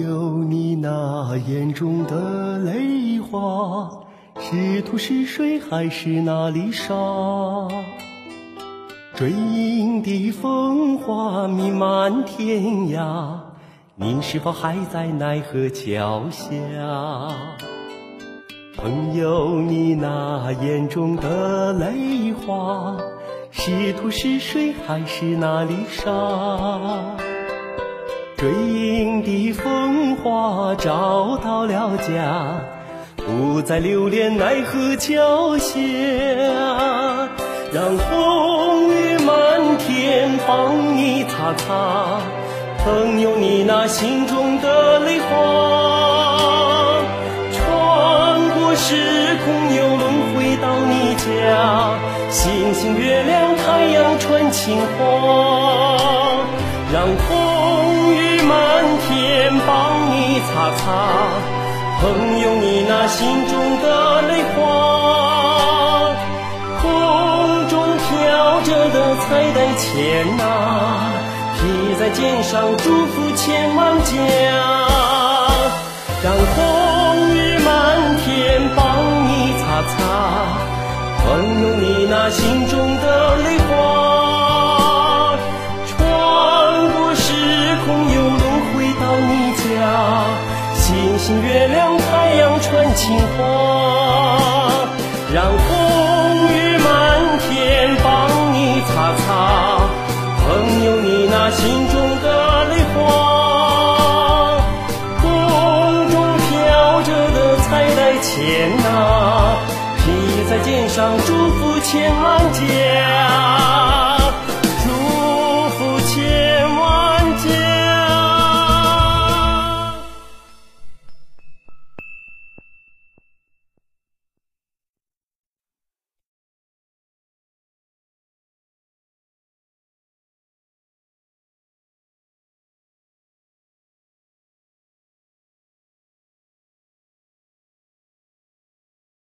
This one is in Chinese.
有你那眼中的泪花，是土是水还是那粒沙？追影的风花弥漫天涯，你是否还在奈何桥下？朋友，你那眼中的泪花，是土是水还是那粒沙？追影的风花找到了家，不再留恋奈何桥下。让风雨漫天帮你擦擦，朋友你那心中的泪花。穿过时空又轮回到你家，星星月亮太阳传情话。让风擦擦，朋友你那心中的泪花。空中飘着的彩带钱呐，披在肩上祝福千万家。让风雨满天帮你擦擦，朋友你那心中家，星星月亮太阳传情话。让风雨漫天帮你擦擦，朋友你那心中的泪花。空中飘着的彩带钱呐，披在肩上祝福千万家。